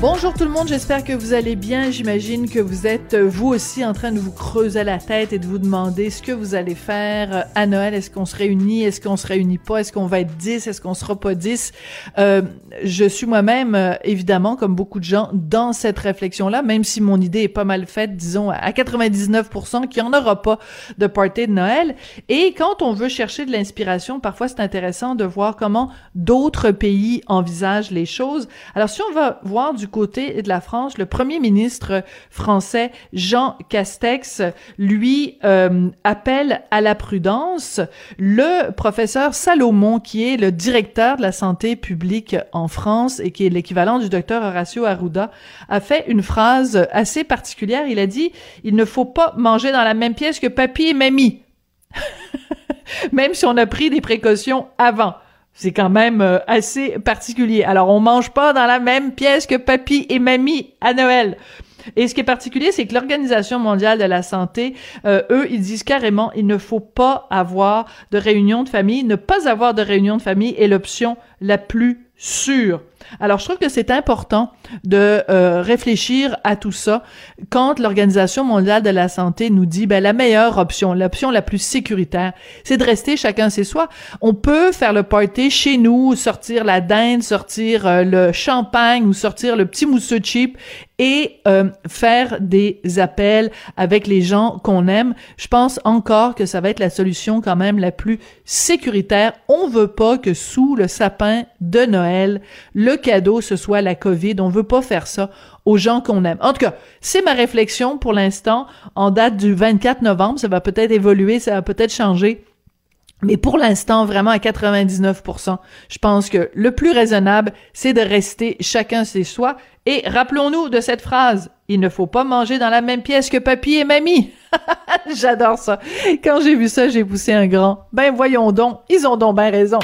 Bonjour tout le monde, j'espère que vous allez bien. J'imagine que vous êtes euh, vous aussi en train de vous creuser la tête et de vous demander ce que vous allez faire euh, à Noël. Est-ce qu'on se réunit? Est-ce qu'on se réunit pas? Est-ce qu'on va être 10? Est-ce qu'on sera pas 10? Euh, je suis moi-même, euh, évidemment, comme beaucoup de gens, dans cette réflexion-là, même si mon idée est pas mal faite, disons, à 99% qu'il n'y en aura pas de party de Noël. Et quand on veut chercher de l'inspiration, parfois c'est intéressant de voir comment d'autres pays envisagent les choses. Alors si on va voir du côté de la France, le premier ministre français Jean Castex, lui, euh, appelle à la prudence. Le professeur Salomon, qui est le directeur de la santé publique en France et qui est l'équivalent du docteur Horacio Arruda, a fait une phrase assez particulière. Il a dit, il ne faut pas manger dans la même pièce que papy et mamie. même si on a pris des précautions avant. C'est quand même euh, assez particulier. Alors, on mange pas dans la même pièce que papy et mamie à Noël. Et ce qui est particulier, c'est que l'Organisation mondiale de la santé, euh, eux, ils disent carrément, il ne faut pas avoir de réunion de famille. Ne pas avoir de réunion de famille est l'option la plus sûre. Alors, je trouve que c'est important de euh, réfléchir à tout ça quand l'Organisation mondiale de la santé nous dit ben la meilleure option, l'option la plus sécuritaire, c'est de rester chacun chez soi. On peut faire le party chez nous, sortir la dinde, sortir euh, le champagne ou sortir le petit mousseux cheap et euh, faire des appels avec les gens qu'on aime. Je pense encore que ça va être la solution quand même la plus sécuritaire. On veut pas que sous le sapin de Noël, le cadeau ce soit la COVID. On veut pas faire ça aux gens qu'on aime. En tout cas, c'est ma réflexion pour l'instant en date du 24 novembre. Ça va peut-être évoluer, ça va peut-être changer. Mais pour l'instant, vraiment à 99%, je pense que le plus raisonnable, c'est de rester chacun chez soi. Et rappelons-nous de cette phrase, il ne faut pas manger dans la même pièce que papy et mamie. J'adore ça. Quand j'ai vu ça, j'ai poussé un grand. Ben voyons donc, ils ont donc bien raison.